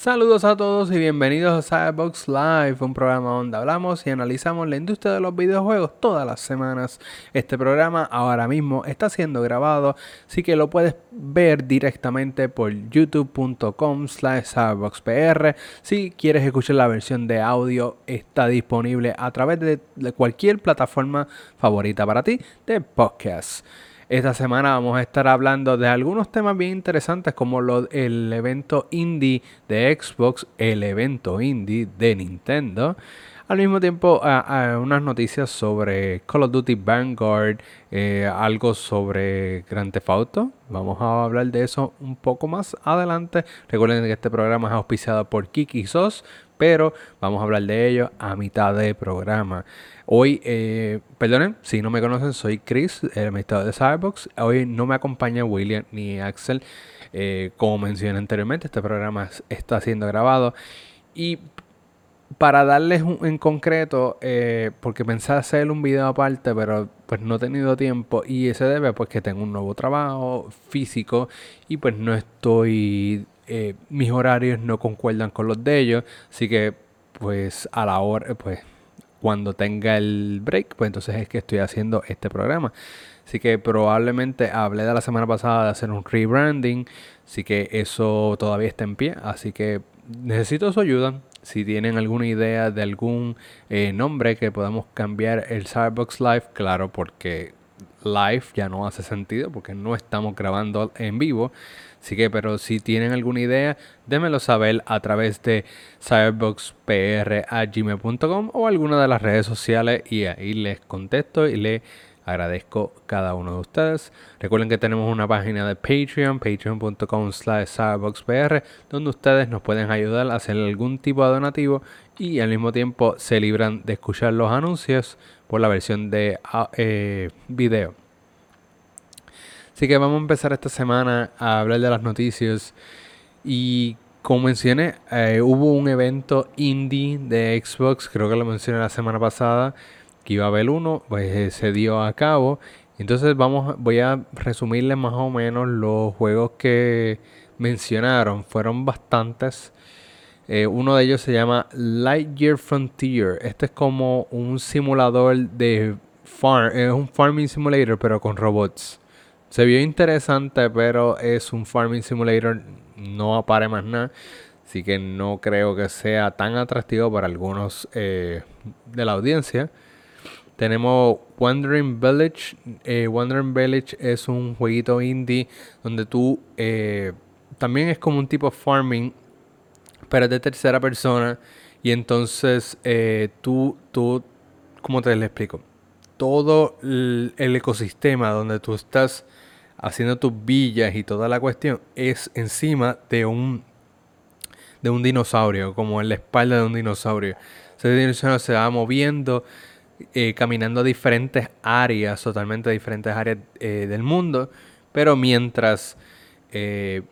Saludos a todos y bienvenidos a Cyberbox Live, un programa donde hablamos y analizamos la industria de los videojuegos todas las semanas. Este programa ahora mismo está siendo grabado, así que lo puedes ver directamente por youtube.com slash cyberboxpr. Si quieres escuchar la versión de audio, está disponible a través de cualquier plataforma favorita para ti de podcast. Esta semana vamos a estar hablando de algunos temas bien interesantes como el evento indie de Xbox, el evento indie de Nintendo. Al mismo tiempo, unas noticias sobre Call of Duty Vanguard, eh, algo sobre Grand Theft Auto. Vamos a hablar de eso un poco más adelante. Recuerden que este programa es auspiciado por Kiki Sos, pero vamos a hablar de ello a mitad de programa. Hoy, eh, perdonen, si no me conocen, soy Chris, el administrador de Cyberbox. Hoy no me acompaña William ni Axel. Eh, como mencioné anteriormente, este programa está siendo grabado. Y para darles un, en concreto, eh, porque pensé hacer un video aparte, pero pues no he tenido tiempo y se debe pues que tengo un nuevo trabajo físico y pues no estoy, eh, mis horarios no concuerdan con los de ellos, así que pues a la hora, pues cuando tenga el break, pues entonces es que estoy haciendo este programa. Así que probablemente hablé de la semana pasada de hacer un rebranding. Así que eso todavía está en pie. Así que necesito su ayuda. Si tienen alguna idea de algún eh, nombre que podamos cambiar el Starbucks Live, claro, porque live ya no hace sentido porque no estamos grabando en vivo. Así que, pero si tienen alguna idea, démelo saber a través de cyberboxpr.gmail.com o alguna de las redes sociales y ahí les contesto y les agradezco cada uno de ustedes. Recuerden que tenemos una página de Patreon, patreon.com slash cyberboxpr, donde ustedes nos pueden ayudar a hacer algún tipo de donativo y al mismo tiempo se libran de escuchar los anuncios por la versión de ah, eh, video. Así que vamos a empezar esta semana a hablar de las noticias. Y como mencioné, eh, hubo un evento indie de Xbox, creo que lo mencioné la semana pasada, que iba a haber uno, pues eh, se dio a cabo. Entonces vamos, voy a resumirles más o menos los juegos que mencionaron. Fueron bastantes. Eh, uno de ellos se llama Lightyear Frontier. Este es como un simulador de farm, es un farming simulator pero con robots. Se vio interesante, pero es un farming simulator, no apare más nada. Así que no creo que sea tan atractivo para algunos eh, de la audiencia. Tenemos Wandering Village. Eh, Wandering Village es un jueguito indie donde tú eh, también es como un tipo farming, pero es de tercera persona. Y entonces tú, tú, ¿cómo te lo explico? Todo el ecosistema donde tú estás haciendo tus villas y toda la cuestión es encima de un de un dinosaurio, como en la espalda de un dinosaurio. Ese dinosaurio se va moviendo, eh, caminando a diferentes áreas, totalmente diferentes áreas eh, del mundo, pero mientras eh,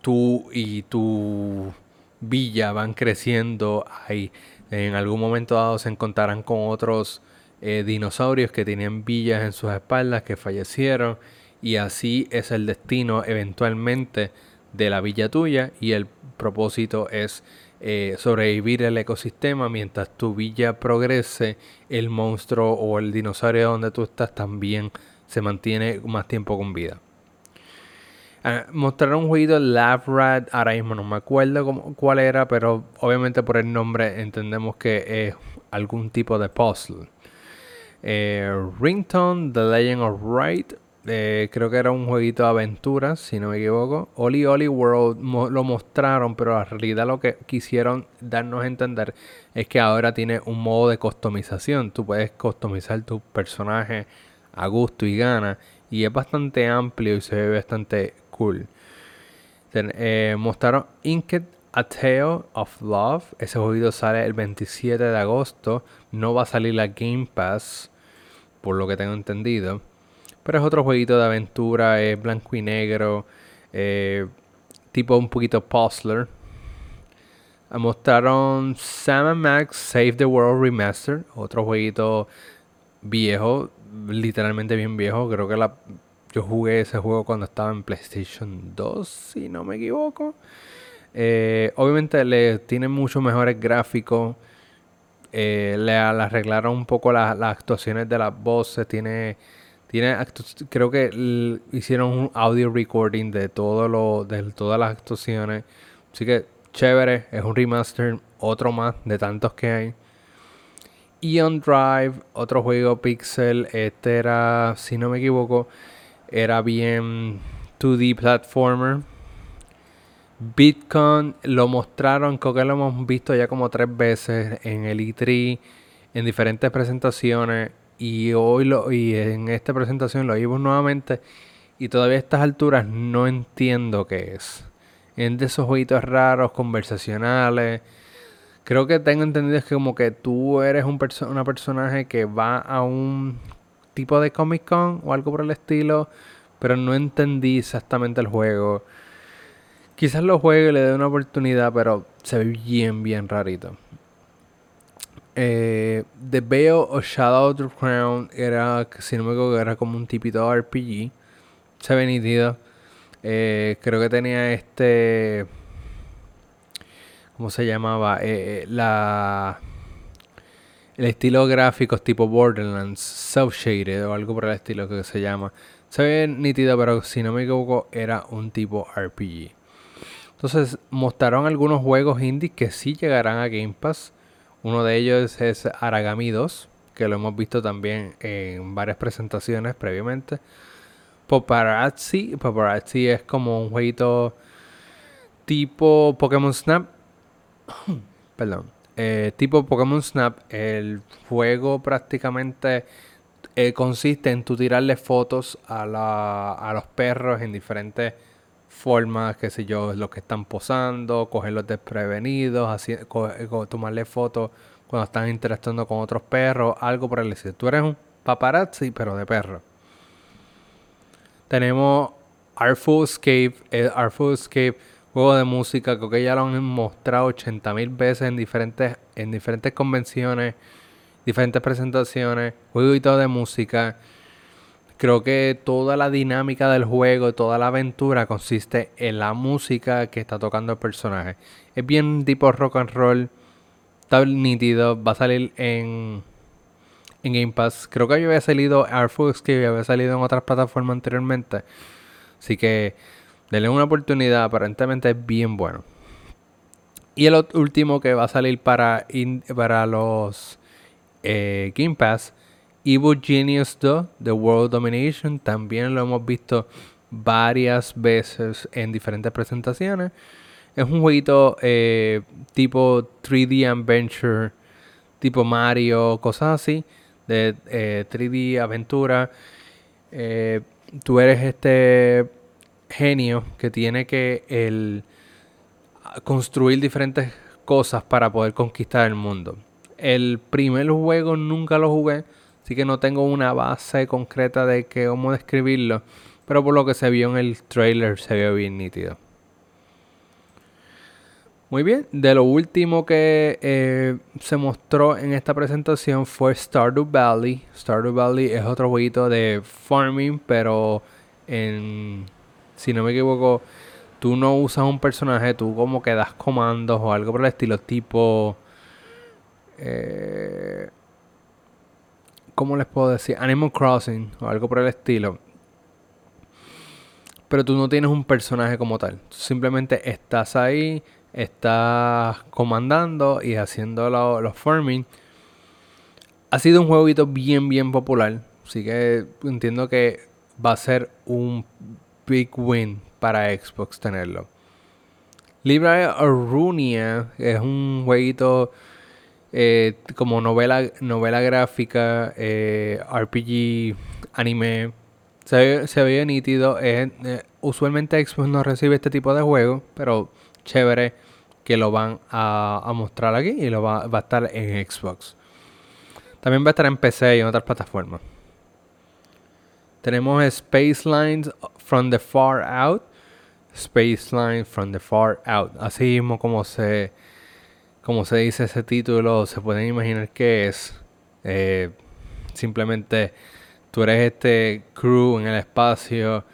tú y tu villa van creciendo, ahí en algún momento dado se encontrarán con otros dinosaurios que tenían villas en sus espaldas que fallecieron y así es el destino eventualmente de la villa tuya y el propósito es eh, sobrevivir el ecosistema mientras tu villa progrese, el monstruo o el dinosaurio donde tú estás también se mantiene más tiempo con vida. Ah, mostraron un jueguito Lab Rat, ahora mismo no me acuerdo cuál era, pero obviamente por el nombre entendemos que es algún tipo de puzzle. Eh, Ringtone, The Legend of Right, eh, creo que era un jueguito de aventuras, si no me equivoco. Oli Oli World lo mostraron, pero en realidad lo que quisieron darnos a entender es que ahora tiene un modo de customización. Tú puedes customizar tu personaje a gusto y gana. Y es bastante amplio y se ve bastante cool. Eh, mostraron Inked A Tale of Love. Ese jueguito sale el 27 de agosto. No va a salir la Game Pass, por lo que tengo entendido. Pero es otro jueguito de aventura, es blanco y negro, eh, tipo un poquito puzzler. Mostraron Sam Max Save the World Remaster, otro jueguito viejo, literalmente bien viejo. Creo que la, yo jugué ese juego cuando estaba en PlayStation 2, si no me equivoco. Eh, obviamente le tiene mucho mejores gráficos. Eh, le, arreglaron un poco las actuaciones de las voces. Tiene, tiene creo que hicieron un audio recording de todo lo, de todas las actuaciones. Así que chévere, es un remaster, otro más de tantos que hay. Eon Drive, otro juego Pixel. Este era, si no me equivoco, era bien 2D platformer. Bitcoin lo mostraron, creo que lo hemos visto ya como tres veces en el E3, en diferentes presentaciones. Y hoy lo, y en esta presentación lo vimos nuevamente. Y todavía a estas alturas no entiendo qué es. Es de esos jueguitos raros, conversacionales. Creo que tengo entendido que como que tú eres un personaje que va a un tipo de Comic Con o algo por el estilo. Pero no entendí exactamente el juego. Quizás lo juegue y le dé una oportunidad, pero se ve bien, bien rarito. Eh, The Veil of Shadow of the Crown era, si no me equivoco, era como un tipito RPG. Se ve nítido. Eh, creo que tenía este. ¿Cómo se llamaba? Eh, eh, la. El estilo gráfico tipo Borderlands, self-shaded o algo por el estilo que se llama. Se ve nítido, pero si no me equivoco, era un tipo RPG. Entonces, mostraron algunos juegos indie que sí llegarán a Game Pass. Uno de ellos es Aragami 2, que lo hemos visto también en varias presentaciones previamente. Paparazzi. Paparazzi es como un jueguito tipo Pokémon Snap. Perdón. Eh, tipo Pokémon Snap. El juego prácticamente eh, consiste en tu tirarle fotos a, la, a los perros en diferentes formas, qué sé yo, los que están posando, cogerlos desprevenidos, así, tomarle fotos cuando están interactuando con otros perros, algo por el estilo. Tú eres un paparazzi, pero de perro. Tenemos Artful Escape, Artful Escape, juego de música, creo que ya lo han mostrado 80 mil veces en diferentes, en diferentes convenciones, diferentes presentaciones, jueguito de música. Creo que toda la dinámica del juego, toda la aventura consiste en la música que está tocando el personaje. Es bien tipo rock and roll, está nítido, va a salir en en Game Pass. Creo que yo había salido Artful que había salido en otras plataformas anteriormente. Así que denle una oportunidad, aparentemente es bien bueno. Y el último que va a salir para, para los eh, Game Pass, Evil Genius 2, The World Domination, también lo hemos visto varias veces en diferentes presentaciones. Es un jueguito eh, tipo 3D Adventure, tipo Mario, cosas así de 3D eh, aventura. Eh, tú eres este genio que tiene que el, construir diferentes cosas para poder conquistar el mundo. El primer juego nunca lo jugué, así que no tengo una base concreta de cómo describirlo, pero por lo que se vio en el trailer se vio bien nítido. Muy bien, de lo último que eh, se mostró en esta presentación fue Stardew Valley. Stardew Valley es otro jueguito de farming, pero en, si no me equivoco, tú no usas un personaje, tú como que das comandos o algo por el estilo, tipo... Eh, ¿Cómo les puedo decir? Animal Crossing o algo por el estilo. Pero tú no tienes un personaje como tal. Simplemente estás ahí está comandando y haciendo los farming. Ha sido un jueguito bien, bien popular. Así que entiendo que va a ser un big win para Xbox tenerlo. Library Arunia es un jueguito eh, como novela, novela gráfica, eh, RPG, anime. Se, se ve nítido. Eh, usualmente Xbox no recibe este tipo de juegos, pero chévere que lo van a, mostrar aquí y lo va, a estar en Xbox. También va a estar en PC y en otras plataformas. Tenemos Space Lines from the Far Out. Space Lines from the Far Out. Así mismo como se, como se dice ese título, se pueden imaginar que es. Eh, simplemente tú eres este crew en el espacio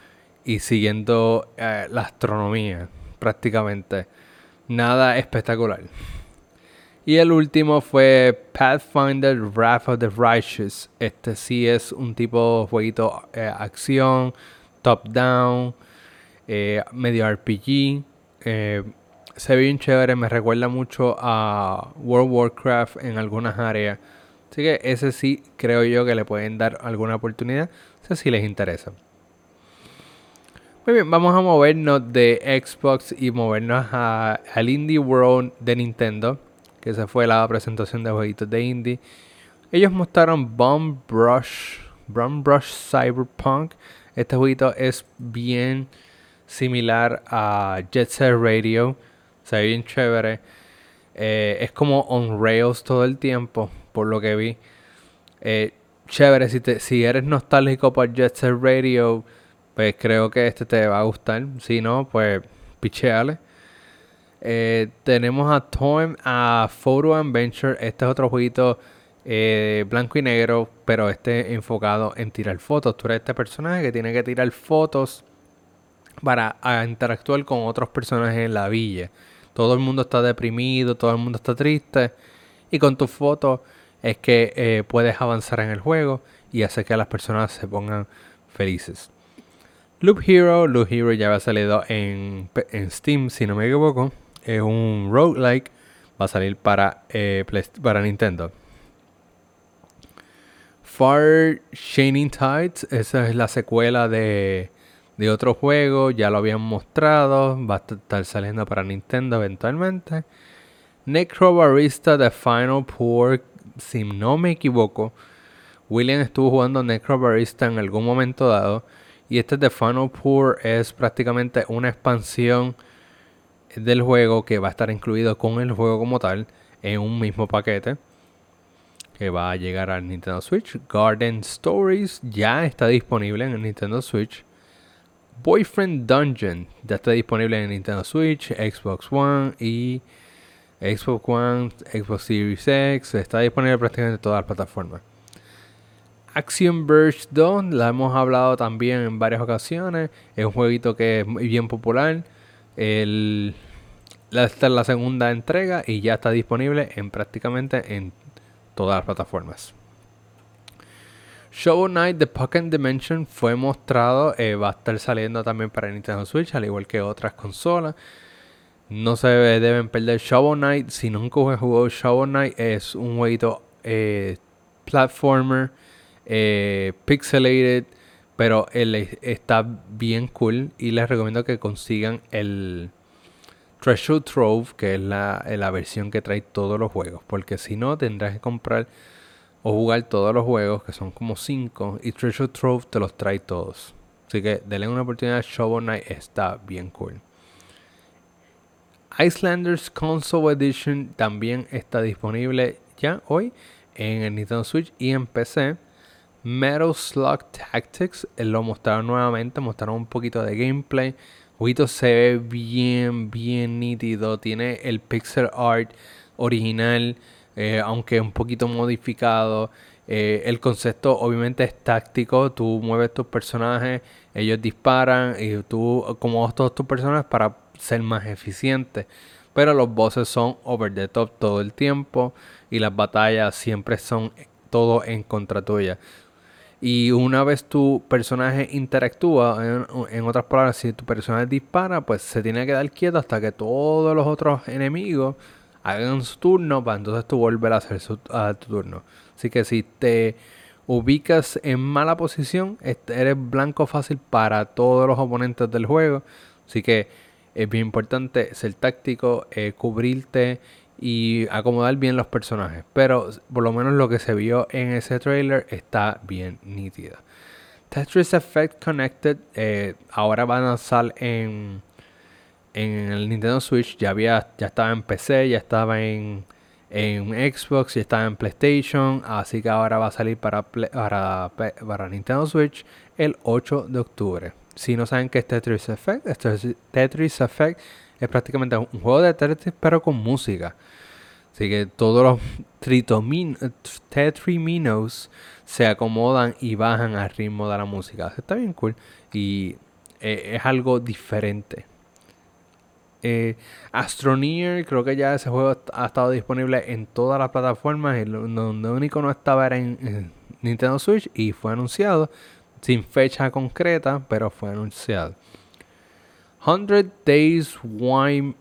y siguiendo eh, la astronomía prácticamente nada espectacular. Y el último fue Pathfinder Wrath of the Righteous. Este sí es un tipo de jueguito eh, acción, top-down, medio RPG. Se ve bien chévere, me recuerda mucho a World of Warcraft en algunas áreas. Así que ese sí creo yo que le pueden dar alguna oportunidad, si sí les interesa. Muy bien, vamos a movernos de Xbox y movernos al Indie World de Nintendo, que esa fue la presentación de jueguitos de indie. Ellos mostraron Bomb Brush, Bomb Brush Cyberpunk. Este jueguito es bien similar a Jet Set Radio. Se ve bien chévere. Eh, es como on rails todo el tiempo, por lo que vi. Eh, chévere, si, si eres nostálgico por Jet Set Radio pues creo que este te va a gustar. Si no, pues picheale. Eh, tenemos a Time a Photo Adventure. Este es otro jueguito eh, blanco y negro, pero este enfocado en tirar fotos. Tú eres este personaje que tiene que tirar fotos para interactuar con otros personajes en la villa. Todo el mundo está deprimido, todo el mundo está triste. Y con tus fotos es que eh, puedes avanzar en el juego y hacer que las personas se pongan felices. Loop Hero, Loop Hero ya había salido en, Steam, si no me equivoco. Es un roguelike. Va a salir para, eh, para Nintendo. Far Shining Tides, esa es la secuela de, de otro juego. Ya lo habían mostrado. Va a estar saliendo para Nintendo eventualmente. Necrobarista The Final Pour, si no me equivoco. William estuvo jugando Necrobarista en algún momento dado. Y este The Final Pour es prácticamente una expansión del juego que va a estar incluido con el juego como tal en un mismo paquete que va a llegar al Nintendo Switch. Garden Stories ya está disponible en el Nintendo Switch. Boyfriend Dungeon ya está disponible en Nintendo Switch, Xbox One y Xbox One, Xbox Series X. Está disponible prácticamente en todas las plataformas. Action Verge 2, la hemos hablado también en varias ocasiones. Es un jueguito que es bien popular. esta es la segunda entrega y ya está disponible en prácticamente en todas las plataformas. Shovel Knight The Pocket Dimension fue mostrado, eh, va a estar saliendo también para Nintendo Switch, al igual que otras consolas. No se deben perder Shovel Knight. Si nunca jugado Shovel Knight, es un jueguito eh, platformer eh, pixelated, pero está bien cool y les recomiendo que consigan el Treasure Trove, que es la, la versión que trae todos los juegos, porque si no tendrás que comprar o jugar todos los juegos, que son como 5, y Treasure Trove te los trae todos. Así que denle una oportunidad, Shovel Knight está bien cool. Icelanders Console Edition también está disponible ya hoy en el Nintendo Switch y en PC. Metal Slug Tactics eh, lo mostraron nuevamente, mostraron un poquito de gameplay. El jueguito se ve bien, bien nítido. Tiene el pixel art original, eh, aunque un poquito modificado. Eh, el concepto obviamente es táctico. Tú mueves tus personajes, ellos disparan y tú como todos tus personajes para ser más eficiente. Pero los bosses son over the top todo el tiempo y las batallas siempre son todo en contra tuya. Y una vez tu personaje interactúa, en, otras palabras, si tu personaje dispara, pues se tiene que dar quieto hasta que todos los otros enemigos hagan su turno, para entonces tú volver a hacer su, tu turno. Así que si te ubicas en mala posición, eres blanco fácil para todos los oponentes del juego. Así que es bien importante ser táctico, eh, cubrirte y acomodar bien los personajes. Pero por lo menos lo que se vio en ese trailer está bien nítida. Tetris Effect Connected eh, ahora van a salir en, en el Nintendo Switch. Ya, había, ya estaba en PC, ya estaba en, en Xbox, ya estaba en PlayStation. Así que ahora va a salir para, para, para Nintendo Switch el 8 de octubre. Si no saben qué es Tetris Effect, Tetris Effect es prácticamente un juego de Tetris pero con música. Así que todos los tetriminos se acomodan y bajan al ritmo de la música. Está bien cool y eh, es algo diferente. Eh, Astroneer, creo que ya ese juego ha estado disponible en todas las plataformas. Y donde único no estaba era en, Nintendo Switch y fue anunciado. Sin fecha concreta, pero fue anunciado. 100 Days Wine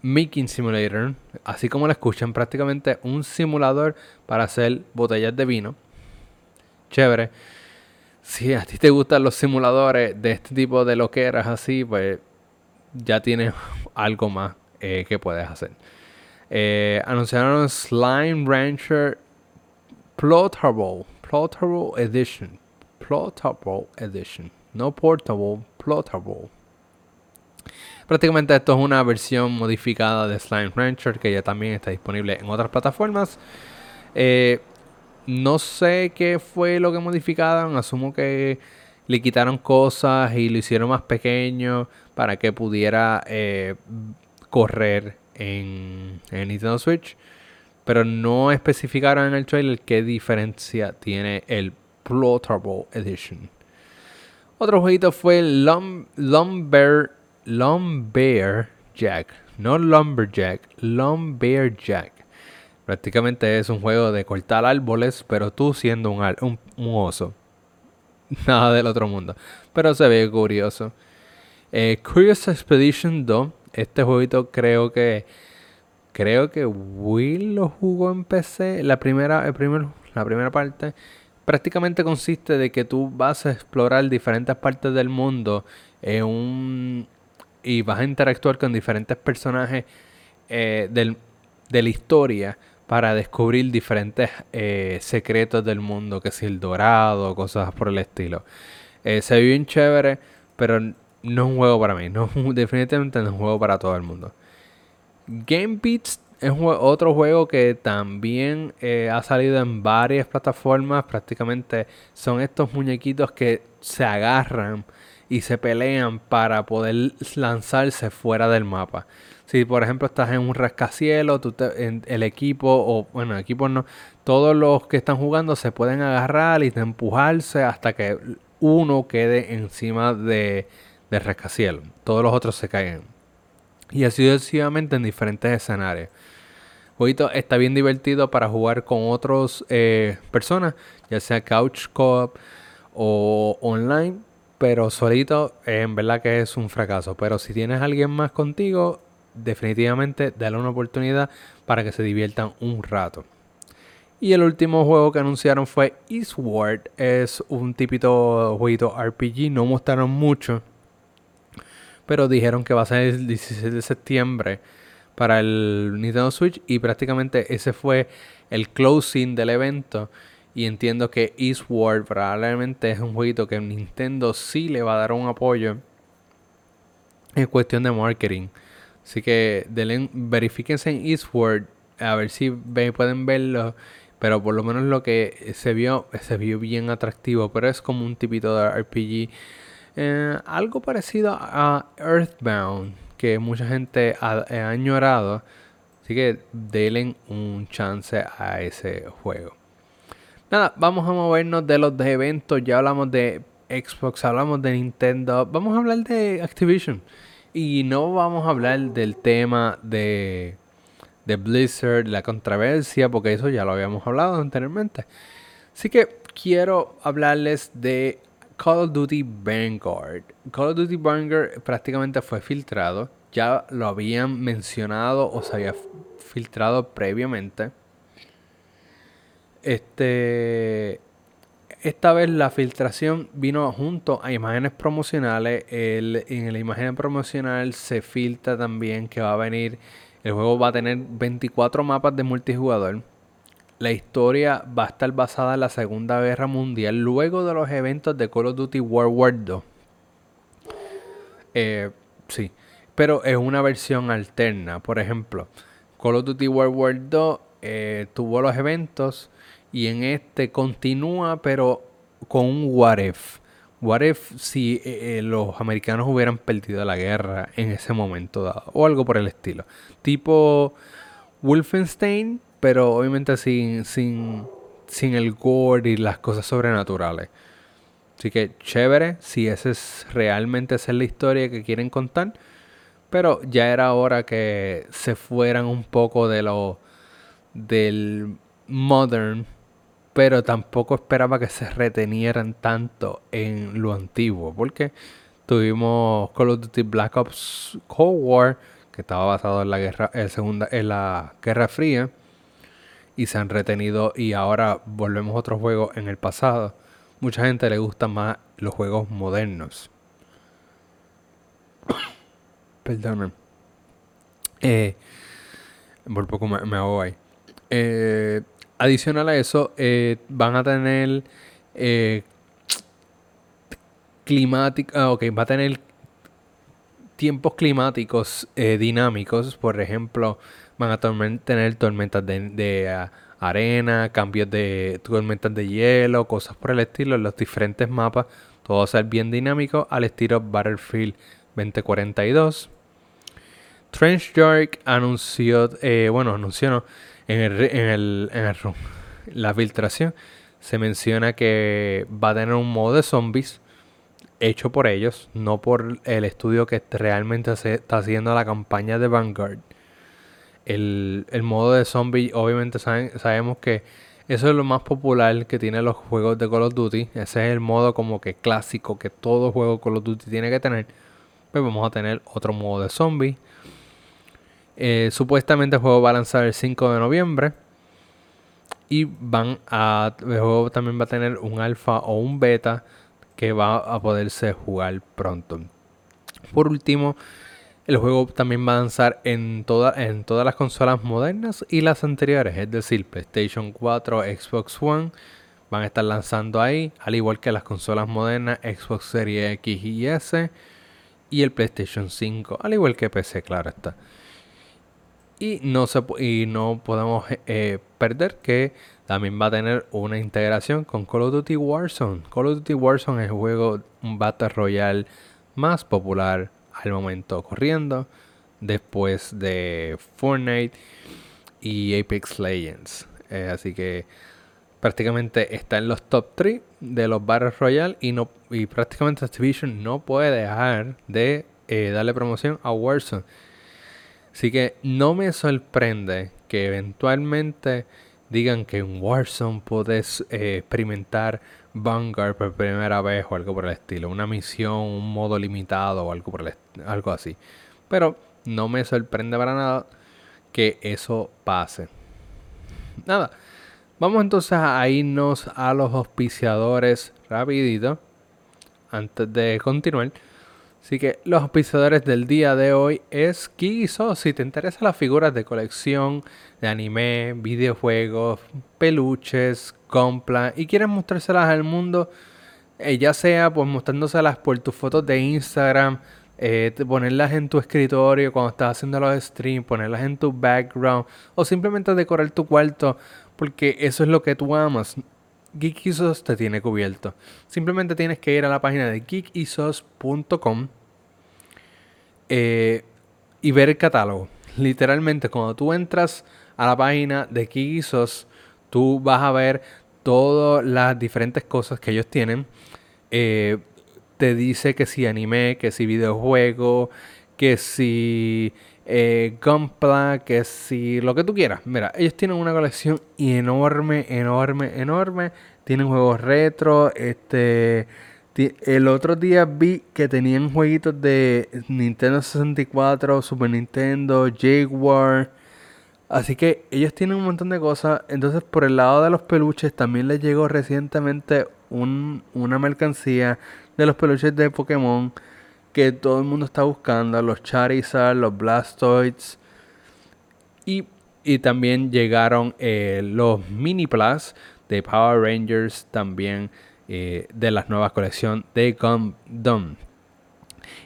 Making Simulator, así como lo escuchan, prácticamente un simulador para hacer botellas de vino. Chévere. Si a ti te gustan los simuladores de este tipo de loqueras así, pues ya tienes algo más eh, que puedes hacer. Eh, anunciaron Slime Rancher Plotable, Plotable Edition. Plotable Edition. No portable, plotable. Prácticamente esto es una versión modificada de Slime Rancher que ya también está disponible en otras plataformas. Eh, no sé qué fue lo que modificaron. Asumo que le quitaron cosas y lo hicieron más pequeño para que pudiera eh, correr en, en, Nintendo Switch. Pero no especificaron en el trailer qué diferencia tiene el Plotable Edition. Otro jueguito fue Lum Lumber, Lumber Jack. No Lumberjack, Lumber Jack. Prácticamente es un juego de cortar árboles, pero tú siendo un, un, un oso. Nada del otro mundo. Pero se ve curioso. Eh, Curious Expedition 2. Este jueguito creo que. Creo que Will lo jugó en PC. La primera, el primer, la primera parte. Prácticamente consiste de que tú vas a explorar diferentes partes del mundo. En un, y vas a interactuar con diferentes personajes eh, del, de la historia para descubrir diferentes eh, secretos del mundo, que si el dorado, cosas por el estilo. Se ve bien chévere, pero no es un juego para mí. No, definitivamente no es un juego para todo el mundo. Game Beats es otro juego que también eh, ha salido en varias plataformas. Prácticamente son estos muñequitos que se agarran y se pelean para poder lanzarse fuera del mapa. Si por ejemplo estás en un rascacielos, tú en el equipo, o bueno, equipos no, todos los que están jugando se pueden agarrar y empujarse hasta que uno quede encima de, del rascacielos. Todos los otros se caen. Y así sucesivamente en diferentes escenarios. Jueguito está bien divertido para jugar con otras eh, personas, ya sea couch co-op o online, pero solito en verdad que es un fracaso. Pero si tienes alguien más contigo, definitivamente dale una oportunidad para que se diviertan un rato. Y el último juego que anunciaron fue Eastward. Es un típico jueguito RPG. No mostraron mucho. Pero dijeron que va a ser el 16 de septiembre para el Nintendo Switch. Y prácticamente ese fue el closing del evento. Y entiendo que Eastward probablemente es un jueguito que Nintendo sí le va a dar un apoyo en cuestión de marketing. Así que denle, verifíquense en Eastward a ver si pueden verlo. Pero por lo menos lo que se vio, se vio bien atractivo. Pero es como un tipito de RPG. Eh, algo parecido a Earthbound. Que mucha gente ha, añorado. Así que denle un chance a ese juego. Nada, vamos a movernos de los eventos. Ya hablamos de Xbox, hablamos de Nintendo. Vamos a hablar de Activision. Y no vamos a hablar del tema de, de Blizzard, la controversia, porque eso ya lo habíamos hablado anteriormente. Así que quiero hablarles de Call of Duty Vanguard. Call of Duty Vanguard prácticamente fue filtrado. Ya lo habían mencionado o se había filtrado previamente. Este esta vez la filtración vino junto a imágenes promocionales. en la imagen promocional se filtra también que va a venir. El juego va a tener 24 mapas de multijugador. La historia va a estar basada en la Segunda Guerra Mundial, luego de los eventos de Call of Duty World War II. Eh, sí, pero es una versión alterna. Por ejemplo, Call of Duty World War II eh, tuvo los eventos y en este continúa, pero con un what if. What if si eh, los americanos hubieran perdido la guerra en ese momento dado, o algo por el estilo. Tipo Wolfenstein, pero obviamente sin, sin, sin el gore y las cosas sobrenaturales. Así que chévere, si esa es realmente es la historia que quieren contar, Pero ya era hora que se fueran un poco de lo del modern, pero tampoco esperaba que se retenieran tanto en lo antiguo, porque tuvimos Call of Duty Black Ops Cold War, que estaba basado en la guerra, en segunda, en la Guerra Fría, y se han retenido y ahora volvemos a otro juego en el pasado. Mucha gente le gusta más los juegos modernos. Perdón. Eh, por poco me, me hago ahí. Eh, adicional a eso, eh, van a tener eh, climática, ah, ok, va a tener tiempos climáticos dinámicos, por ejemplo, van a tener tormentas de, ah, arena, cambios de tormentas de hielo, cosas por el estilo los diferentes mapas, todo va a ser bien dinámico al estilo Battlefield 2042. Trench York anunció, eh, bueno, anunció en el, en el, en el la filtración, se menciona que va a tener un modo de zombies hecho por ellos, no por el estudio que realmente está haciendo la campaña de Vanguard. El, modo de zombie, obviamente sabemos que eso es lo más popular que tienen los juegos de Call of Duty. Ese es el modo como que clásico que todo juego Call of Duty tiene que tener. Pues vamos a tener otro modo de zombie. Eh, supuestamente el juego va a lanzar el 5 de noviembre. Y van a. El juego también va a tener un alfa o un beta que va a poderse jugar pronto. Por último, el juego también va a lanzar en, en todas las consolas modernas y las anteriores, es decir, PlayStation 4, Xbox One, van a estar lanzando ahí, al igual que las consolas modernas, Xbox Series X y S y el PlayStation 5, al igual que PC, claro está. Y no, se, y no podemos eh, perder que también va a tener una integración con Call of Duty Warzone. Call of Duty Warzone es el juego Battle Royale más popular al momento corriendo. Después de Fortnite y Apex Legends. Eh, así que prácticamente está en los top 3 de los Battle Royale y, no, y prácticamente Activision no puede dejar de eh, darle promoción a Warzone. Así que no me sorprende que eventualmente digan que en Warzone puedes eh, experimentar Vanguard por primera vez o algo por el estilo. Una misión, un modo limitado o algo, por el algo así. Pero no me sorprende para nada que eso pase. Nada. Vamos entonces a irnos a los auspiciadores rapidito. Antes de continuar. Así que los auspiciadores del día de hoy es Kiso. Si te interesan las figuras de colección de anime, videojuegos, peluches, compra y quieres mostrárselas al mundo, eh, ya sea pues mostrándoselas por tus fotos de Instagram, eh, ponerlas en tu escritorio cuando estás haciendo los streams, ponerlas en tu background o simplemente decorar tu cuarto porque eso es lo que tú amas. Geekisos te tiene cubierto. Simplemente tienes que ir a la página de geekisos.com eh, y ver el catálogo. Literalmente, cuando tú entras a la página de Geekisos, tú vas a ver todas las diferentes cosas que ellos tienen. Eh, te dice que si anime, que si videojuego, que si eh, Gunpla, que si lo que tú quieras. Mira, ellos tienen una colección enorme, enorme, enorme. Tienen juegos retro. Este, el otro día vi que tenían jueguitos de Nintendo 64, Super Nintendo, Jaguar. Así que ellos tienen un montón de cosas. Entonces, por el lado de los peluches, también les llegó recientemente una mercancía de los peluches de Pokémon que todo el mundo está buscando, los Charizard, los Blastoids. Y, también llegaron eh, los Mini Plus de Power Rangers, también eh, de la nueva colección de Gundam.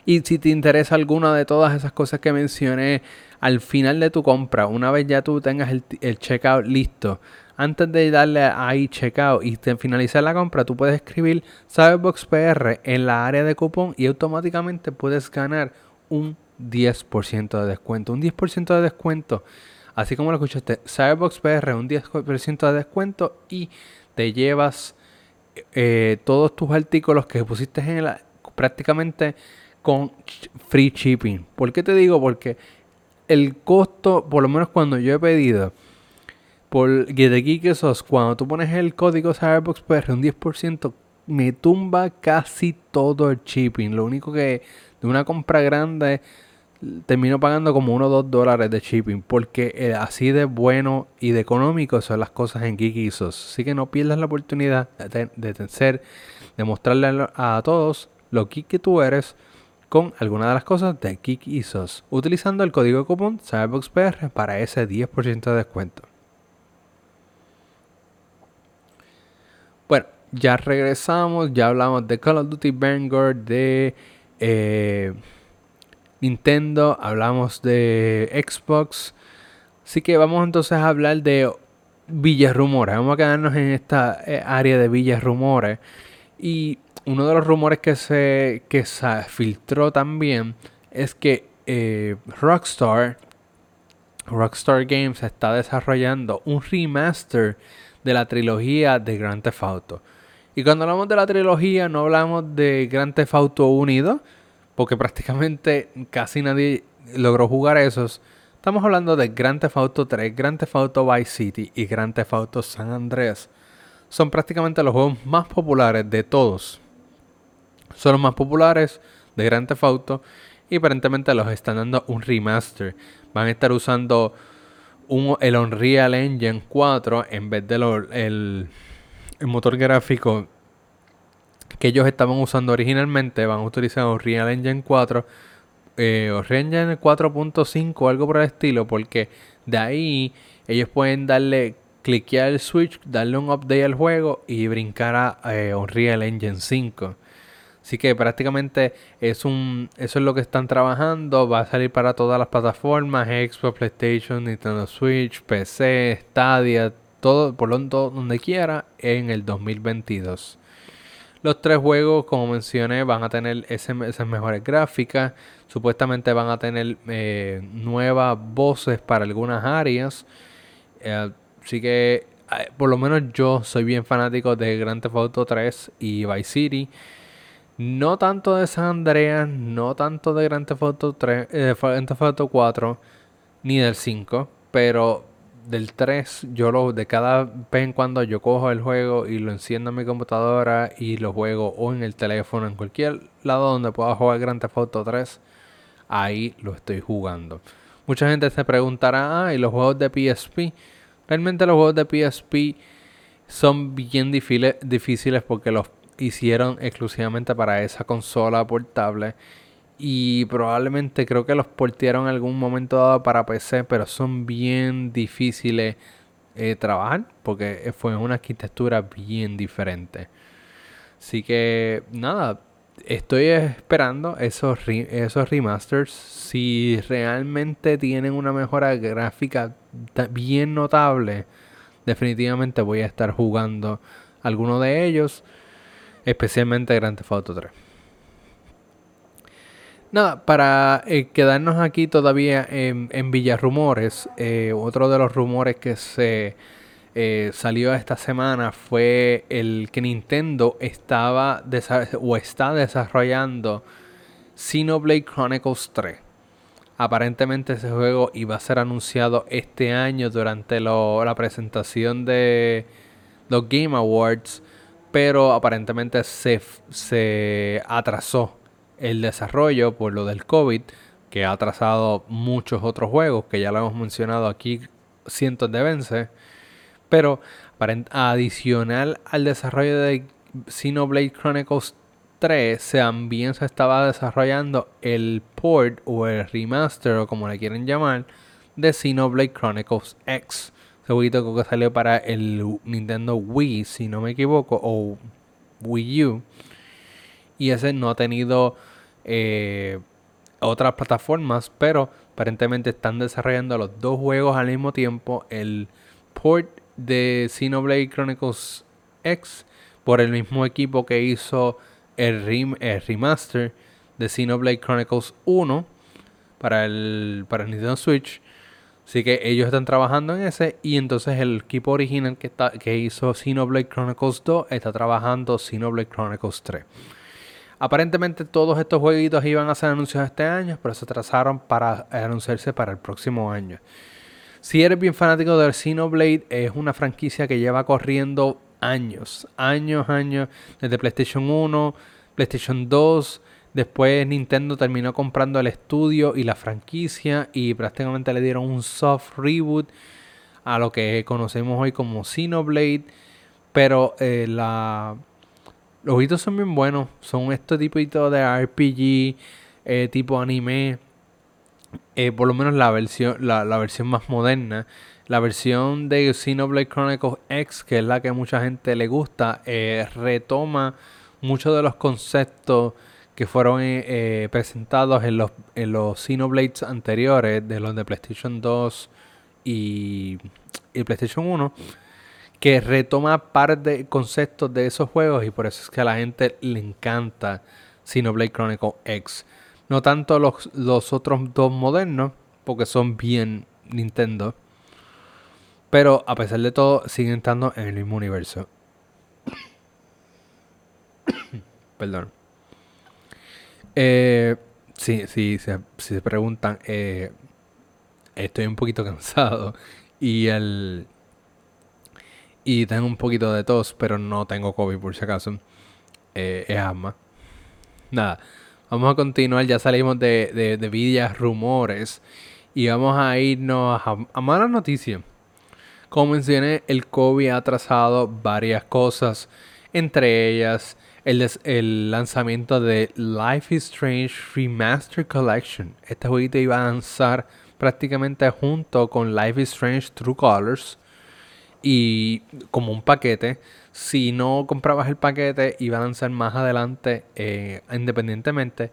Y si te interesa alguna de todas esas cosas que mencioné al final de tu compra, una vez ya tú tengas el, el checkout listo, antes de darle ahí checkout y finalizar la compra, tú puedes escribir Cyberbox PR en la área de cupón y automáticamente puedes ganar un 10% de descuento. Un 10% de descuento, así como lo escuchaste, Cyberbox PR, un 10% de descuento y te llevas eh, todos tus artículos que pusiste en la, prácticamente con free shipping. ¿Por qué te digo? Porque el costo, por lo menos cuando yo he pedido por GetGeekSauce, cuando tú pones el código Cyberbox PR un 10%, me tumba casi todo el shipping. Lo único que de una compra grande termino pagando como 1 o 2 dólares de shipping porque eh, así de bueno y de económico son las cosas en GeekISOS. Así que no pierdas la oportunidad de, de, ser, de mostrarle a todos lo geek que tú eres con alguna de las cosas de GeekISOS utilizando el código cupón CyberboxPR para ese 10% de descuento. Bueno, ya regresamos, ya hablamos de Call of Duty Vanguard, de... Eh, Nintendo, hablamos de Xbox. Así que vamos entonces a hablar de Villas Rumores. Vamos a quedarnos en esta eh, área de Villas Rumores. Y uno de los rumores que se, que se filtró también es que eh, Rockstar, Rockstar Games está desarrollando un remaster de la trilogía de Grand Theft Auto. Y cuando hablamos de la trilogía no hablamos de Grand Theft Auto Unido, porque prácticamente casi nadie logró jugar esos. Estamos hablando de Grand Theft Auto 3, Grand Theft Auto Vice City y Grand Theft Auto San Andreas. Son prácticamente los juegos más populares de todos. Son los más populares de Grand Theft Auto y aparentemente los están dando un remaster. Van a estar usando un, el Unreal Engine 4 en vez del el, motor gráfico que ellos estaban usando originalmente, van a utilizar Unreal Engine 4, eh, Unreal Engine 4.5 o algo por el estilo, porque de ahí ellos pueden darle, cliquear el switch, darle un update al juego y brincar a eh, Unreal Engine 5. Así que prácticamente es un, eso es lo que están trabajando. Va a salir para todas las plataformas: Xbox, PlayStation, Nintendo Switch, PC, Stadia, todo por lo donde quiera en el 2022. Los tres juegos, como mencioné, van a tener esas mejores gráficas. Supuestamente van a tener eh, nuevas voces para algunas áreas. Eh, así que, eh, por lo menos yo soy bien fanático de Grand Theft Auto 3 y Vice City. No tanto de San Andreas, no tanto de Grand Theft Auto 3, Grand Theft Auto 4, ni del 5. Pero del 3, yo lo, de cada vez en cuando yo cojo el juego y lo enciendo en mi computadora y lo juego o en el teléfono, en cualquier lado donde pueda jugar Grand Theft Auto 3, ahí lo estoy jugando. Mucha gente se preguntará, ah, ¿y los juegos de PSP? Realmente los juegos de PSP son bien difíciles porque los hicieron exclusivamente para esa consola portable y probablemente creo que los portearon en algún momento dado para PC, pero son bien difíciles eh, trabajar porque fue una arquitectura bien diferente. Así que nada, estoy esperando esos, esos remasters. Si realmente tienen una mejora gráfica bien notable, definitivamente voy a estar jugando alguno de ellos, especialmente Grand Theft Auto 3. Nada, para eh, quedarnos aquí todavía en, en Villarrumores, eh, otro de los rumores que se eh, salió esta semana fue el que Nintendo estaba o está desarrollando Xenoblade Chronicles 3. Aparentemente ese juego iba a ser anunciado este año durante la presentación de los Game Awards, pero aparentemente se, se atrasó el desarrollo por lo del COVID, que ha atrasado muchos otros juegos, que ya lo hemos mencionado aquí cientos de veces. Pero adicional al desarrollo de Xenoblade Chronicles 3, también se estaba desarrollando el port o el remaster o como le quieren llamar de Xenoblade Chronicles X. Ese jueguito que salió para el Nintendo Wii, si no me equivoco, o Wii U. Y ese no ha tenido eh, otras plataformas, pero aparentemente están desarrollando los dos juegos al mismo tiempo. El port de Xenoblade Chronicles X por el mismo equipo que hizo el, remaster de Xenoblade Chronicles 1 para el, para el Nintendo Switch. Así que ellos están trabajando en ese. Y entonces el equipo original que, está, que hizo Xenoblade Chronicles 2 está trabajando Xenoblade Chronicles 3. Aparentemente todos estos jueguitos iban a ser anunciados este año, pero se atrasaron para anunciarse para el próximo año. Si eres bien fanático de Xenoblade, es una franquicia que lleva corriendo años, años, años, desde PlayStation 1, PlayStation 2, después Nintendo terminó comprando el estudio y la franquicia y prácticamente le dieron un soft reboot a lo que conocemos hoy como Xenoblade, pero eh, la los jueguitos son bien buenos. Son este tipo de RPG, eh, tipo anime. Eh, por lo menos la versión, la, versión más moderna. La versión de Xenoblade Chronicles X, que es la que a mucha gente le gusta, retoma muchos de los conceptos que fueron presentados en los, en los Xenoblades anteriores, de los de PlayStation 2 y, y PlayStation 1 que retoma par de conceptos de esos juegos y por eso es que a la gente le encanta Xenoblade Chronicle X. No tanto los, los otros dos modernos, porque son bien Nintendo. Pero a pesar de todo, siguen estando en el mismo universo. Perdón. Eh, sí, sí, si se preguntan, eh, estoy un poquito cansado. Y el, y tengo un poquito de tos, pero no tengo COVID por si acaso. Eh, es asma. Nada, vamos a continuar. Ya salimos de, de, de rumores. Y vamos a irnos a, a malas noticias. Como mencioné, el COVID ha atrasado varias cosas. Entre ellas, el, lanzamiento de Life is Strange Remastered Collection. Este jueguito iba a lanzar prácticamente junto con Life is Strange True Colors y como un paquete. Si no comprabas el paquete, iba a lanzar más adelante eh, independientemente.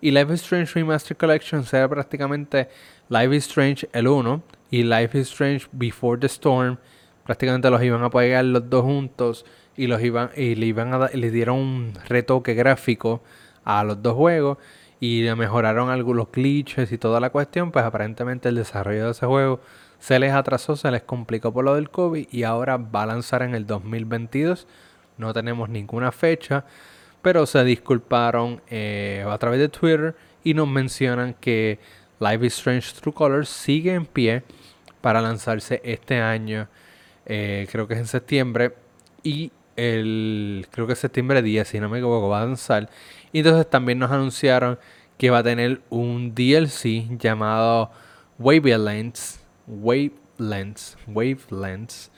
Y Life is Strange Remastered Collection será prácticamente Life is Strange el 1 y Life is Strange Before the Storm. Prácticamente los iban a pegar los dos juntos y los iban y le iban a le dieron un retoque gráfico a los dos juegos y le mejoraron algunos glitches y toda la cuestión, pues aparentemente el desarrollo de ese juego se les atrasó, se les complicó por lo del COVID y ahora va a lanzar en el 2022. No tenemos ninguna fecha, pero se disculparon eh, a través de Twitter y nos mencionan que Live is Strange True Colors sigue en pie para lanzarse este año. Eh, creo que es en septiembre. Y el creo que es septiembre 10, si no me equivoco, va a lanzar. Y entonces también nos anunciaron que va a tener un DLC llamado Wavelengths Wavelengths, Wavelengths.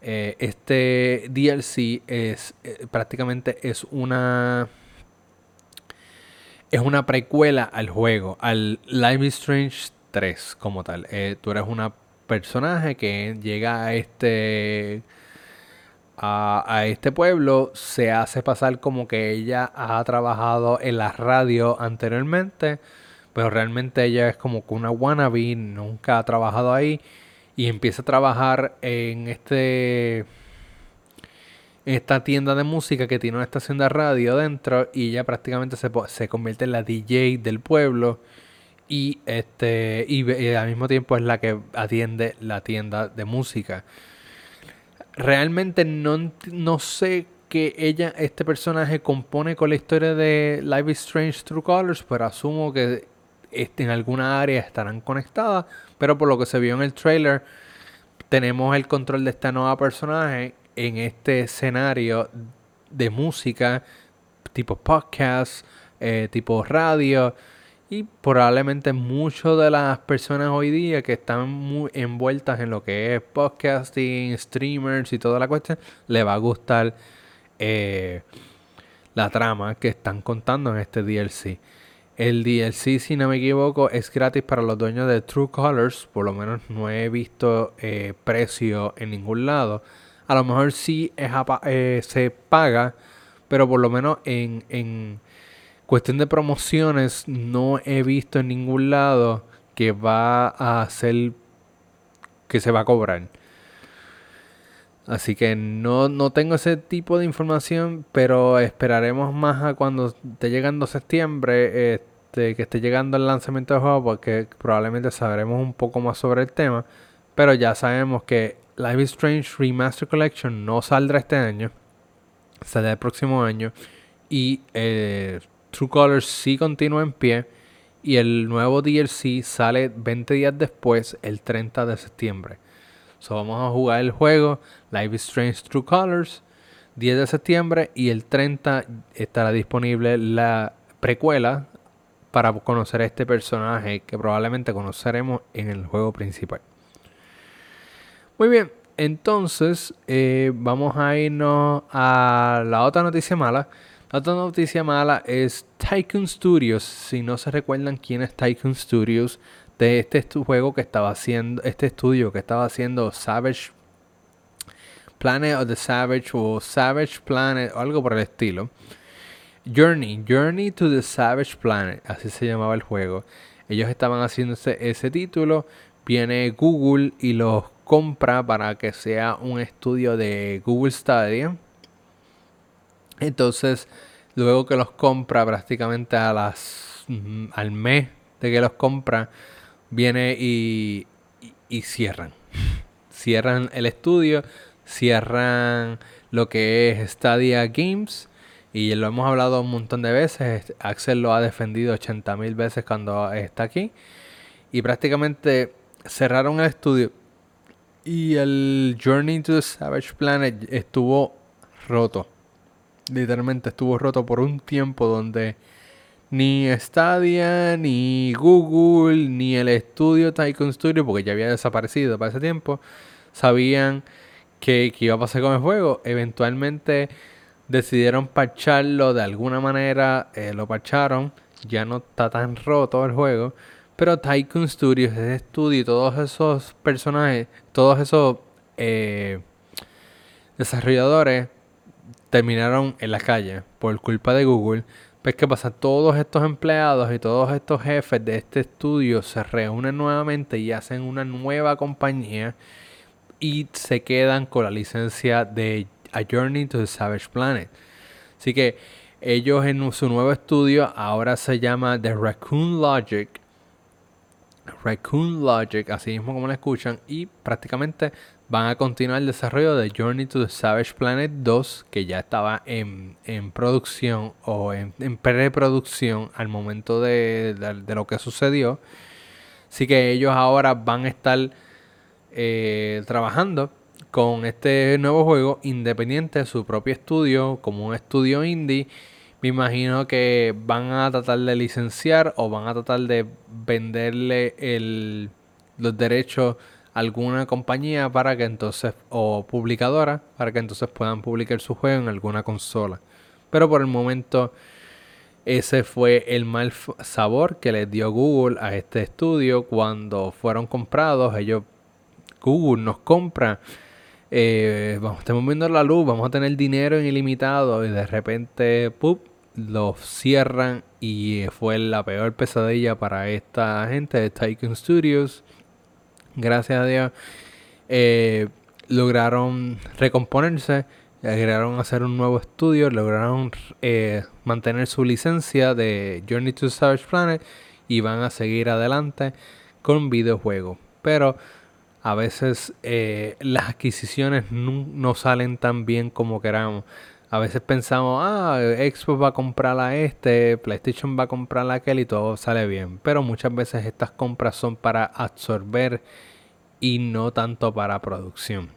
Eh, este DLC es eh, prácticamente es una es una precuela al juego, al Life is Strange 3 como tal. Eh, tú eres una personaje que llega a este a, este pueblo, se hace pasar como que ella ha trabajado en la radio anteriormente pero realmente ella es como que una wannabe, nunca ha trabajado ahí y empieza a trabajar en este esta tienda de música que tiene una estación de radio dentro y ella prácticamente se, se convierte en la DJ del pueblo y este y, al mismo tiempo es la que atiende la tienda de música. Realmente no, no sé que ella, este personaje compone con la historia de Life is Strange True Colors, pero asumo que este, en alguna área estarán conectadas, pero por lo que se vio en el trailer, tenemos el control de esta nueva personaje en este escenario de música, tipo podcast, eh, tipo radio. Y probablemente muchas de las personas hoy día que están muy envueltas en lo que es podcasting, streamers y toda la cuestión, le va a gustar eh, la trama que están contando en este DLC. El DLC, si no me equivoco, es gratis para los dueños de True Colors. Por lo menos no he visto eh, precio en ningún lado. A lo mejor sí eh, se paga, pero por lo menos en, en cuestión de promociones no he visto en ningún lado que va a ser que se va a cobrar. Así que no, no tengo ese tipo de información, pero esperaremos más a cuando esté llegando septiembre, este, que esté llegando el lanzamiento del juego, porque probablemente sabremos un poco más sobre el tema. Pero ya sabemos que Life is Strange Remaster Collection no saldrá este año, saldrá el próximo año. y eh, True Colors sí continúa en pie. Y el nuevo DLC sale 20 días después, el 30 de septiembre. So vamos a jugar el juego Live is Strange True Colors 10 de septiembre y el 30 estará disponible la precuela para conocer a este personaje que probablemente conoceremos en el juego principal. Muy bien, entonces eh, vamos a irnos a la otra noticia mala. Otra noticia mala es Tycoon Studios. Si no se recuerdan quién es Tycoon Studios, de este juego que estaba haciendo, este estudio que estaba haciendo Savage Planet of the Savage o Savage Planet o algo por el estilo. Journey, Journey to the Savage Planet, así se llamaba el juego. Ellos estaban haciendo ese título. Viene Google y los compra para que sea un estudio de Google Stadia. Entonces, luego que los compra prácticamente a las mm, al mes de que los compra, viene y, y cierran. cierran el estudio, cierran lo que es Stadia Games. Y lo hemos hablado un montón de veces. Axel lo ha defendido 80 mil veces cuando está aquí. Y prácticamente cerraron el estudio. Y el Journey to the Savage Planet estuvo roto. Literalmente estuvo roto por un tiempo donde ni Stadia, ni Google, ni el estudio Tycoon Studio, porque ya había desaparecido para ese tiempo, sabían que, iba a pasar con el juego. Eventualmente decidieron parcharlo de alguna manera, eh, lo parcharon, ya no está tan roto el juego. Pero Tycoon Studios, ese estudio y todos esos personajes, todos esos eh, desarrolladores terminaron en la calle por culpa de Google. Pues que pasa, todos estos empleados y todos estos jefes de este estudio se reúnen nuevamente y hacen una nueva compañía y se quedan con la licencia de A Journey to the Savage Planet. Así que ellos en su nuevo estudio ahora se llama The Raccoon Logic Raccoon Logic, así mismo como lo escuchan, y prácticamente van a continuar el desarrollo de Journey to the Savage Planet 2, que ya estaba en, producción o en, preproducción al momento de, lo que sucedió. Así que ellos ahora van a estar eh, trabajando con este nuevo juego independiente de su propio estudio, como un estudio indie me imagino que van a tratar de licenciar o van a tratar de venderle el, los derechos alguna compañía para que entonces, o publicadora, para que entonces puedan publicar su juego en alguna consola. Pero por el momento, ese fue el mal sabor que les dio Google a este estudio cuando fueron comprados. Ellos, Google nos compra. Eh, vamos, estamos viendo la luz, vamos a tener dinero ilimitado y de repente, ¡pup! lo cierran y fue la peor pesadilla para esta gente de Tycoon Studios. Gracias a Dios eh, lograron recomponerse, lograron hacer un nuevo estudio, lograron eh, mantener su licencia de Journey to Savage Planet y van a seguir adelante con videojuegos. Pero a veces eh, las adquisiciones no salen tan bien como queramos. A veces pensamos, ah, Xbox va a comprar a este, PlayStation va a comprar a aquel y todo sale bien. Pero muchas veces estas compras son para absorber y no tanto para producción.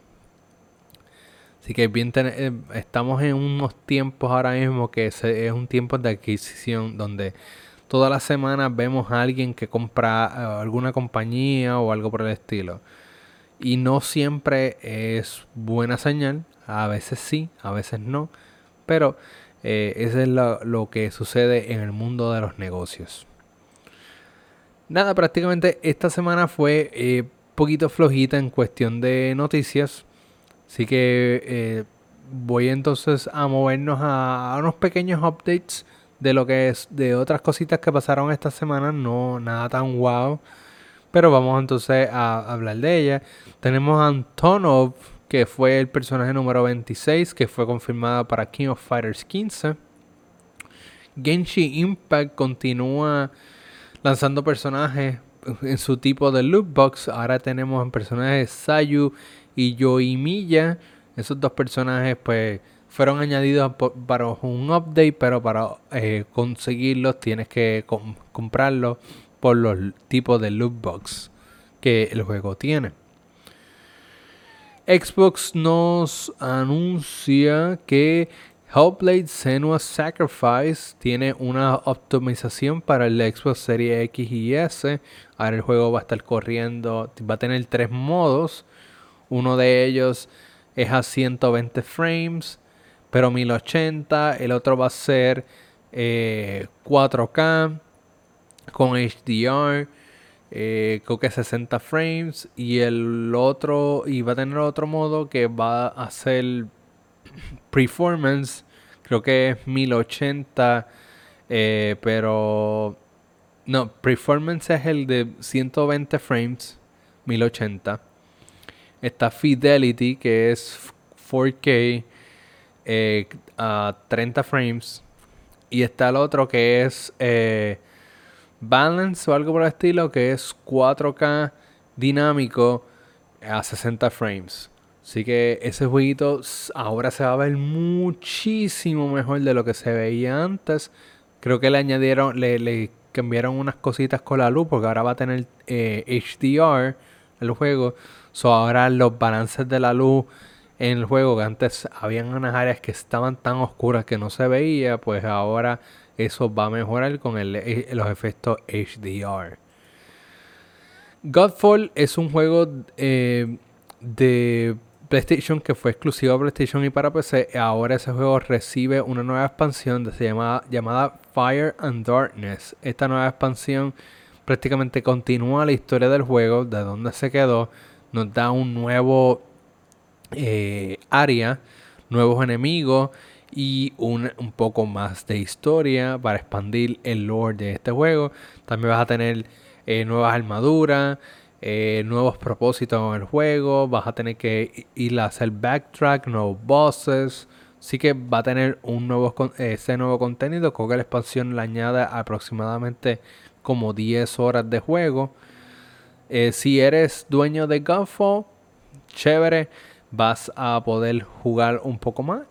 Así que bien eh, estamos en unos tiempos ahora mismo que es un tiempo de adquisición donde todas las semanas vemos a alguien que compra eh, alguna compañía o algo por el estilo. Y no siempre es buena señal a veces sí, a veces no. Pero eh, eso es lo, que sucede en el mundo de los negocios. Nada, prácticamente esta semana fue eh, poquito flojita en cuestión de noticias. Así que eh, voy entonces a movernos a, unos pequeños updates de lo que es de otras cositas que pasaron esta semana. No nada tan wow. Pero vamos entonces a hablar de ella. Tenemos a Antonov que fue el personaje número 26, que fue confirmada para King of Fighters 15. Genshi Impact continúa lanzando personajes en su tipo de loot box. Ahora tenemos personajes Sayu y Yoimiya. Esos dos personajes pues fueron añadidos para un update, pero para eh, conseguirlos tienes que comprarlos por los tipos de loot box que el juego tiene. Xbox nos anuncia que Hellblade Senua's Sacrifice tiene una optimización para el Xbox Series X y S. Ahora el juego va a estar corriendo, va a tener tres modos. Uno de ellos es a 120 frames, pero 1080. El otro va a ser 4K eh, con HDR, eh, creo que 60 frames. Y el otro, y va a tener otro modo que va a ser performance, creo que es 1080, eh, pero no, performance es el de 120 frames, 1080. Está Fidelity, que es 4K eh, a 30 frames. Y está el otro que es eh, Balance o algo por el estilo, que es 4K dinámico a 60 frames. Así que ese jueguito ahora se va a ver muchísimo mejor de lo que se veía antes. Creo que le añadieron, le, cambiaron unas cositas con la luz porque ahora va a tener HDR eh, el juego. So ahora los balances de la luz en el juego, que antes habían unas áreas que estaban tan oscuras que no se veía, pues ahora eso va a mejorar con eh, los efectos HDR. Godfall es un juego eh, de PlayStation que fue exclusivo a PlayStation y para PC. Ahora ese juego recibe una nueva expansión se llama, llamada Fire and Darkness. Esta nueva expansión prácticamente continúa la historia del juego, de donde se quedó. Nos da un nuevo eh, área, nuevos enemigos y un, un, poco más de historia para expandir el lore de este juego. También vas a tener eh, nuevas armaduras. Eh, nuevos propósitos en el juego, vas a tener que ir a hacer backtrack, nuevos bosses. Sí que va a tener un nuevo, ese nuevo contenido. Creo que la expansión le añade aproximadamente como 10 horas de juego. Eh, si eres dueño de Godfall, chévere, vas a poder jugar un poco más.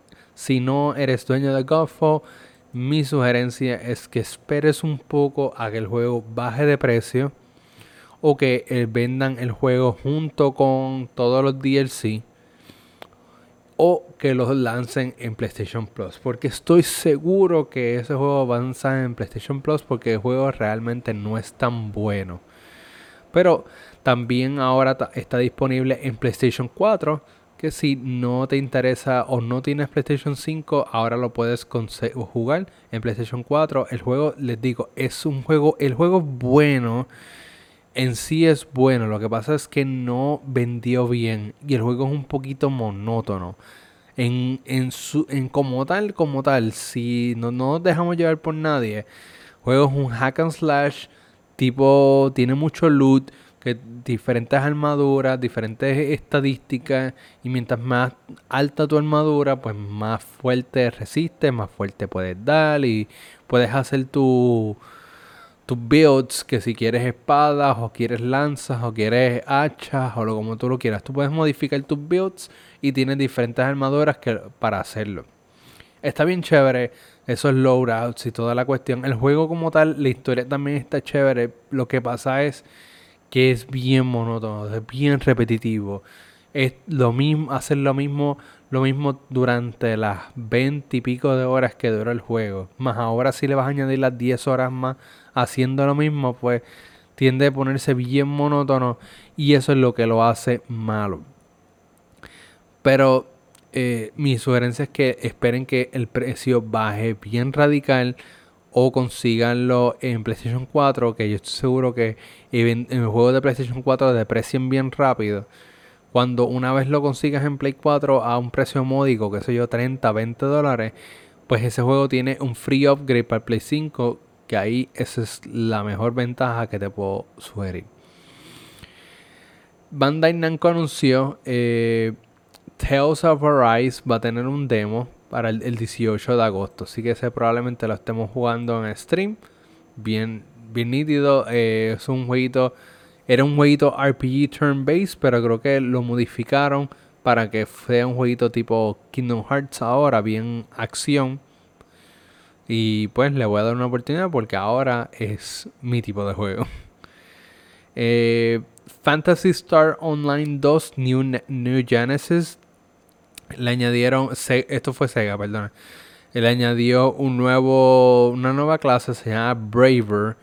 Si no eres dueño de Godfall, mi sugerencia es que esperes un poco a que el juego baje de precio o que eh, vendan el juego junto con todos los DLC o que los lancen en PlayStation Plus. Porque estoy seguro que ese juego va a lanzar en PlayStation Plus porque el juego realmente no es tan bueno. Pero también ahora está disponible en PlayStation 4. Que si no te interesa o no tienes PlayStation 5, ahora lo puedes jugar en PlayStation 4. El juego, les digo, es un juego, el juego bueno en sí es bueno, lo que pasa es que no vendió bien y el juego es un poquito monótono. En, en, su, en como tal, como tal, si no nos dejamos llevar por nadie, juego es un hack and slash, tipo, tiene mucho loot, que diferentes armaduras, diferentes estadísticas, y mientras más alta tu armadura, pues más fuerte resiste, más fuerte puedes dar y puedes hacer tu tus builds, que si quieres espadas o quieres lanzas o quieres hachas o lo como tú lo quieras, tú puedes modificar tus builds y tienes diferentes armaduras que, para hacerlo. Está bien chévere esos loadouts y toda la cuestión. El juego como tal, la historia también está chévere. Lo que pasa es que es bien monótono, es bien repetitivo. Es lo mismo, hacer lo mismo, lo mismo durante las 20 y pico de horas que dura el juego. Más ahora si le vas a añadir las 10 horas más haciendo lo mismo, pues tiende a ponerse bien monótono y eso es lo que lo hace malo. Pero eh, mi sugerencia es que esperen que el precio baje bien radical o consiganlo en PlayStation 4, que yo estoy seguro que en el juego de PlayStation 4 deprecien bien rápido. Cuando una vez lo consigas en Play 4 a un precio módico, que sé yo, 30, 20 dólares, pues ese juego tiene un free upgrade para el Play 5 que ahí esa es la mejor ventaja que te puedo sugerir. Bandai Namco anunció eh, Tales of Arise va a tener un demo para el, 18 de agosto. Así que ese probablemente lo estemos jugando en stream. Bien, bien nítido. Eh, es un jueguito. Era un jueguito RPG turn based, pero creo que lo modificaron para que sea un jueguito tipo Kingdom Hearts ahora, bien acción. Y pues le voy a dar una oportunidad porque ahora es mi tipo de juego. Eh, Fantasy Star Online 2 New, New Genesis le añadieron, esto fue Sega, perdona. Le añadió un nuevo, una nueva clase, se llama Braver.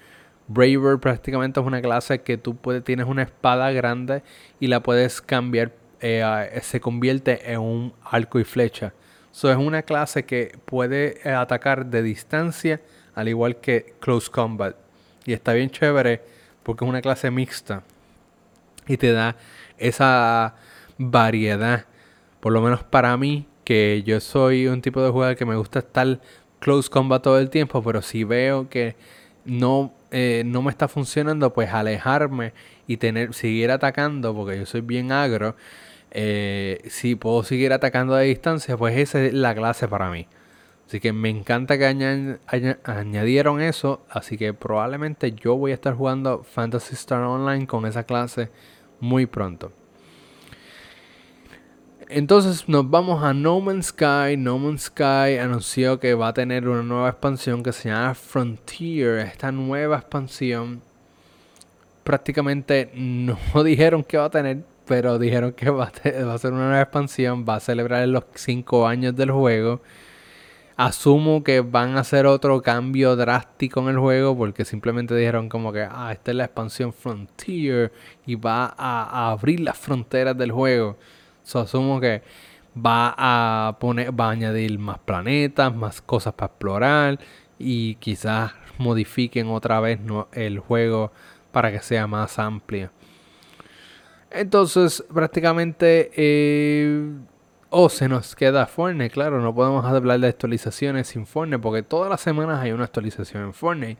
Braver prácticamente es una clase que tú tienes una espada grande y la puedes cambiar, eh, se convierte en un arco y flecha. Eso es una clase que puede eh, atacar de distancia, al igual que Close Combat. Y está bien chévere porque es una clase mixta y te da esa variedad. Por lo menos para mí, que yo soy un tipo de jugador que me gusta estar close combat todo el tiempo, pero si veo que no, eh, no me está funcionando, pues alejarme y tener, seguir atacando, porque yo soy bien agro. Eh, si puedo seguir atacando a distancia, pues esa es la clase para mí. Así que me encanta que añadieron eso. Así que probablemente yo voy a estar jugando Fantasy Star Online con esa clase muy pronto. Entonces nos vamos a No Man's Sky. No Man's Sky anunció que va a tener una nueva expansión que se llama Frontier. Esta nueva expansión prácticamente no dijeron que va a tener, pero dijeron que va a, ser una nueva expansión. Va a celebrar los 5 años del juego. Asumo que van a hacer otro cambio drástico en el juego porque simplemente dijeron como que, ah, esta es la expansión Frontier y va a, abrir las fronteras del juego. So, asumo que va a poner, va a añadir más planetas, más cosas para explorar y quizás modifiquen otra vez el juego para que sea más amplio. Entonces, prácticamente eh, o se nos queda Fortnite, claro, no podemos hablar de actualizaciones sin Fortnite porque todas las semanas hay una actualización en Fortnite.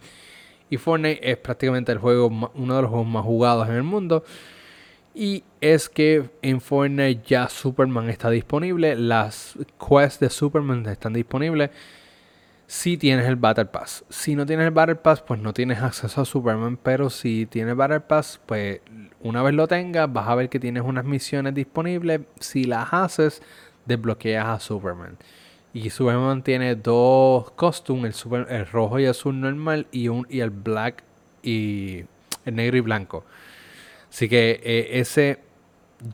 Y Fortnite es prácticamente el juego, uno de los juegos más jugados en el mundo. Y es que en Fortnite ya Superman está disponible, las quests de Superman están disponibles si tienes el Battle Pass. Si no tienes el Battle Pass, pues no tienes acceso a Superman, pero si tienes Battle Pass, pues una vez lo tengas, vas a ver que tienes unas misiones disponibles. Si las haces, desbloqueas a Superman. Y Superman tiene dos costumes, el, rojo y azul normal y, un, y el black y el negro y blanco. Así que eh, ese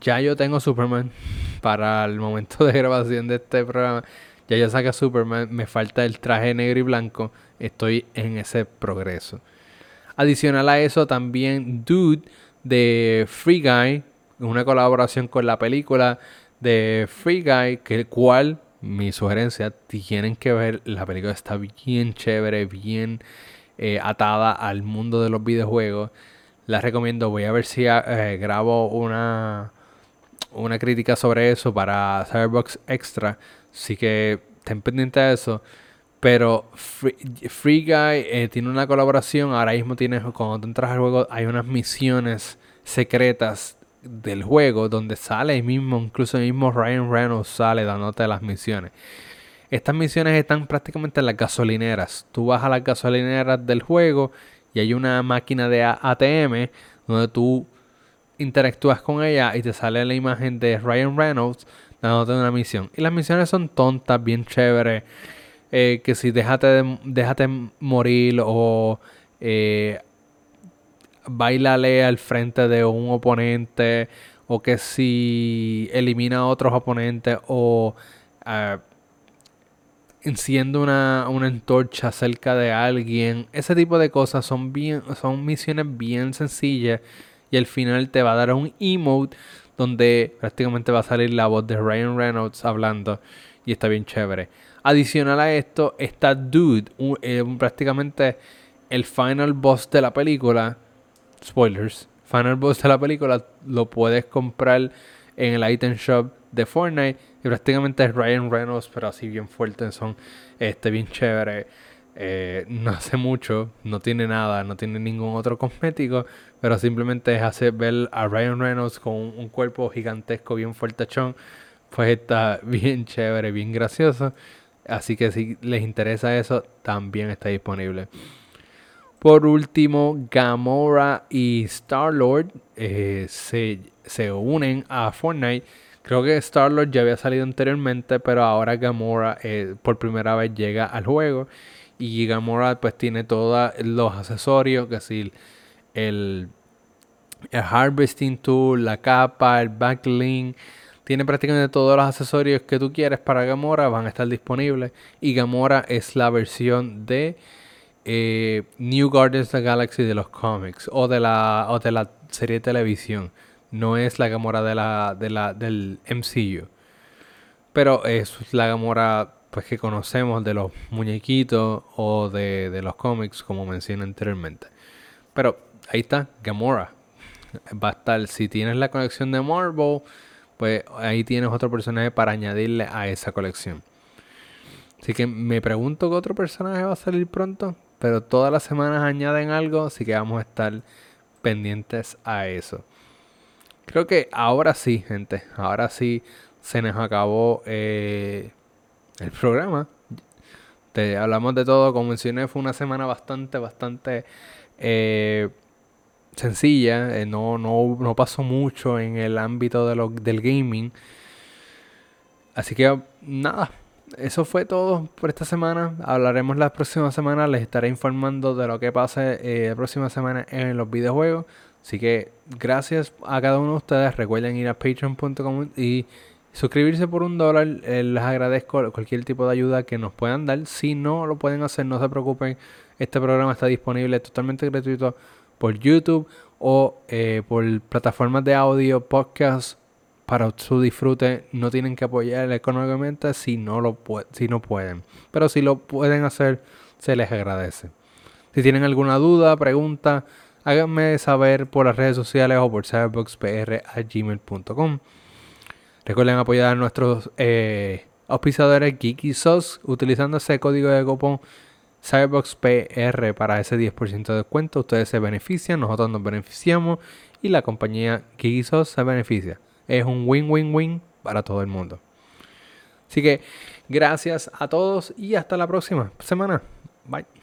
ya yo tengo Superman para el momento de grabación de este programa. Ya yo saca Superman, me falta el traje negro y blanco. Estoy en ese progreso. Adicional a eso, también Dude de Free Guy, una colaboración con la película de Free Guy, que el cual, mi sugerencia, tienen que ver, la película está bien chévere, bien eh, atada al mundo de los videojuegos. La recomiendo, voy a ver si eh, grabo una, una crítica sobre eso para Cyberbox Extra. Así que estén pendientes de eso. Pero Free, Guy eh, tiene una colaboración. Ahora mismo tienes, cuando entras al juego, hay unas misiones secretas del juego donde sale el mismo, incluso el mismo Ryan Reynolds sale dándote las misiones. Estas misiones están prácticamente en las gasolineras. Tú vas a las gasolineras del juego y hay una máquina de ATM donde tú interactúas con ella y te sale la imagen de Ryan Reynolds dándote una misión. Y las misiones son tontas, bien chéveres. Eh, que si déjate, déjate morir o eh, bailale al frente de un oponente o que si elimina a otros oponentes o uh, enciende una, una, antorcha cerca de alguien. Ese tipo de cosas son, bien, son misiones bien sencillas y al final te va a dar un emote donde prácticamente va a salir la voz de Ryan Reynolds hablando y está bien chévere. Adicional a esto está Dude, eh, prácticamente el final boss de la película. Spoilers. Final boss de la película lo puedes comprar en el item shop de Fortnite y prácticamente es Ryan Reynolds, pero así bien fuerte, son este bien chévere. Eh, no hace mucho, no tiene nada, no tiene ningún otro cosmético, pero simplemente es hacer ver a Ryan Reynolds con un, cuerpo gigantesco, bien fuertechón, pues está bien chévere, bien gracioso. Así que si les interesa eso, también está disponible. Por último, Gamora y Star-Lord eh, se, unen a Fortnite Creo que Star-Lord ya había salido anteriormente, pero ahora Gamora eh, por primera vez llega al juego. Y Gamora pues tiene todos los accesorios, que si el, Harvesting Tool, la capa, el backlink. Tiene prácticamente todos los accesorios que tú quieres para Gamora, van a estar disponibles. Y Gamora es la versión de eh, New Guardians of the Galaxy de los cómics o de la, o de la serie de televisión no es la Gamora de la, de del MCU. Pero es la Gamora pues, que conocemos de los muñequitos o de, los cómics, como mencioné anteriormente. Pero ahí está, Gamora. Va a estar, si tienes la colección de Marvel, pues ahí tienes otro personaje para añadirle a esa colección. Así que me pregunto qué otro personaje va a salir pronto. Pero todas las semanas añaden algo, así que vamos a estar pendientes a eso. Creo que ahora sí, gente. Ahora sí se nos acabó eh, el programa. Te, hablamos de todo. Como mencioné, fue una semana bastante, bastante eh, sencilla. Eh, no, no, no pasó mucho en el ámbito de lo, del gaming. Así que nada, eso fue todo por esta semana. Hablaremos la próxima semana. Les estaré informando de lo que pase la próxima semana en los videojuegos. Así que gracias a cada uno de ustedes. Recuerden ir a patreon.com y suscribirse por un dólar. Eh, les agradezco cualquier tipo de ayuda que nos puedan dar. Si no lo pueden hacer, no se preocupen. Este programa está disponible totalmente gratuito por YouTube o eh, por plataformas de audio, podcast para su disfrute. No tienen que apoyar económicamente si no, lo si no pueden. Pero si lo pueden hacer, se les agradece. Si tienen alguna duda, pregunta, háganme saber por las redes sociales o por cyberboxpr.gmail.com. Recuerden apoyar a nuestros eh, auspiciadores Geeky utilizando ese código de cupón CyberboxPR para ese 10% de descuento. Ustedes se benefician, nosotros nos beneficiamos y la compañía Geeky se beneficia. Es un win-win-win para todo el mundo. Así que gracias a todos y hasta la próxima semana. Bye.